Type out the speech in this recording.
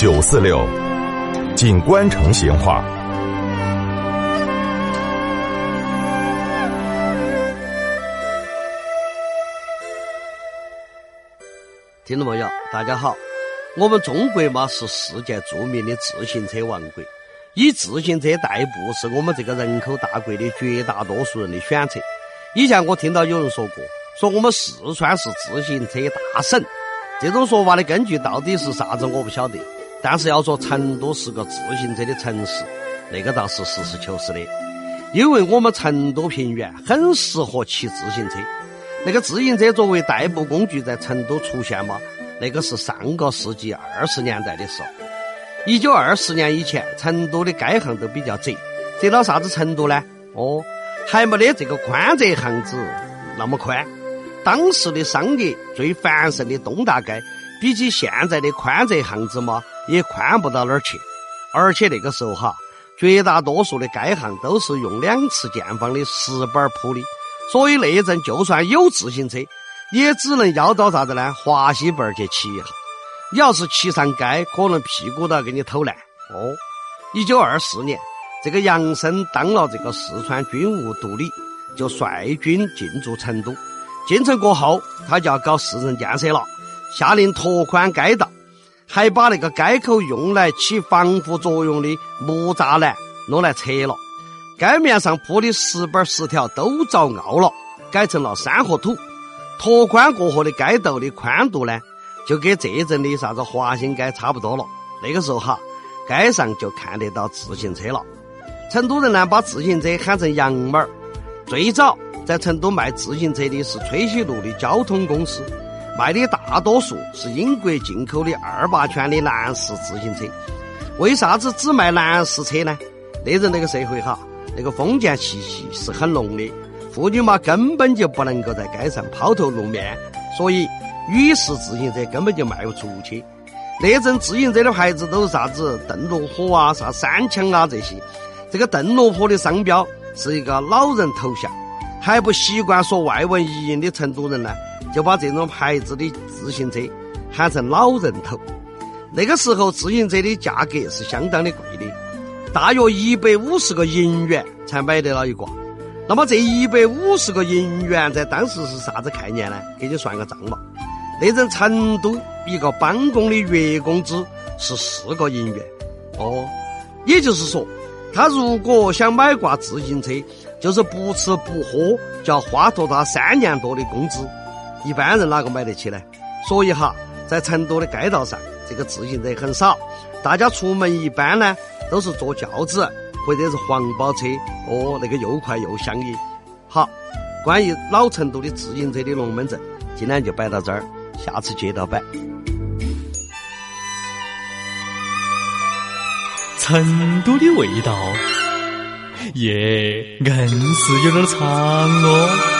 九四六，锦官城闲话。听众朋友，大家好，我们中国嘛是世界著名的自行车王国，以自行车代步是我们这个人口大国的绝大多数人的选择。以前我听到有人说过，说我们四川是自行车大省，这种说法的根据到底是啥子我不晓得。但是要说成都是个自行车的城市，那个倒是实事求是的，因为我们成都平原很适合骑自行车。那个自行车作为代步工具在成都出现嘛，那个是上个世纪二十年代的时候。一九二四年以前，成都的街巷都比较窄，窄到啥子程度呢？哦。还没得这个宽窄巷子那么宽。当时的商业最繁盛的东大街，比起现在的宽窄巷子嘛，也宽不到哪儿去。而且那个时候哈，绝大多数的街巷都是用两次见方的石板铺的，所以那一阵就算有自行车，也只能要到啥子呢？华西板去骑一下。你要是骑上街，可能屁股都要给你偷烂。哦，一九二四年。这个杨森当了这个四川军务督理，就率军进驻成都。进城过后，他就要搞市政建设了，下令拓宽街道，还把那个街口用来起防护作用的木栅栏弄来拆了。街面上铺的石板石条都遭凹了，改成了山和土。拓宽过后的街道的宽度呢，就跟这阵的啥子华新街差不多了。那个时候哈，街上就看得到自行车了。成都人呢，把自行车喊成洋马儿。最早在成都卖自行车的是吹喜路的交通公司，卖的大多数是英国进口的二八圈的男士自行车。为啥子只卖男士车呢？那阵那个社会哈，那个封建气息是很浓的，妇女嘛根本就不能够在街上抛头露面，所以女士自行车根本就卖不出去。那阵自行车的牌子都是啥子邓禄河啊、啥三枪啊这些。这个邓罗坡的商标是一个老人头像，还不习惯说外文译音的成都人呢，就把这种牌子的自行车喊成老人头。那个时候自行车的价格是相当的贵的，大约一百五十个银元才买得了一个。那么这一百五十个银元在当时是啥子概念呢？给你算个账嘛。那阵成都一个帮工的月工资是四个银元，哦，也就是说。他如果想买挂自行车，就是不吃不喝，就要花托他三年多的工资。一般人哪个买得起呢？所以哈，在成都的街道上，这个自行车很少。大家出门一般呢，都是坐轿子或者是黄包车。哦，那个又快又香的。好，关于老成都的自行车的龙门阵，今天就摆到这儿，下次接着摆。成都的味道，耶，硬是有点长哦。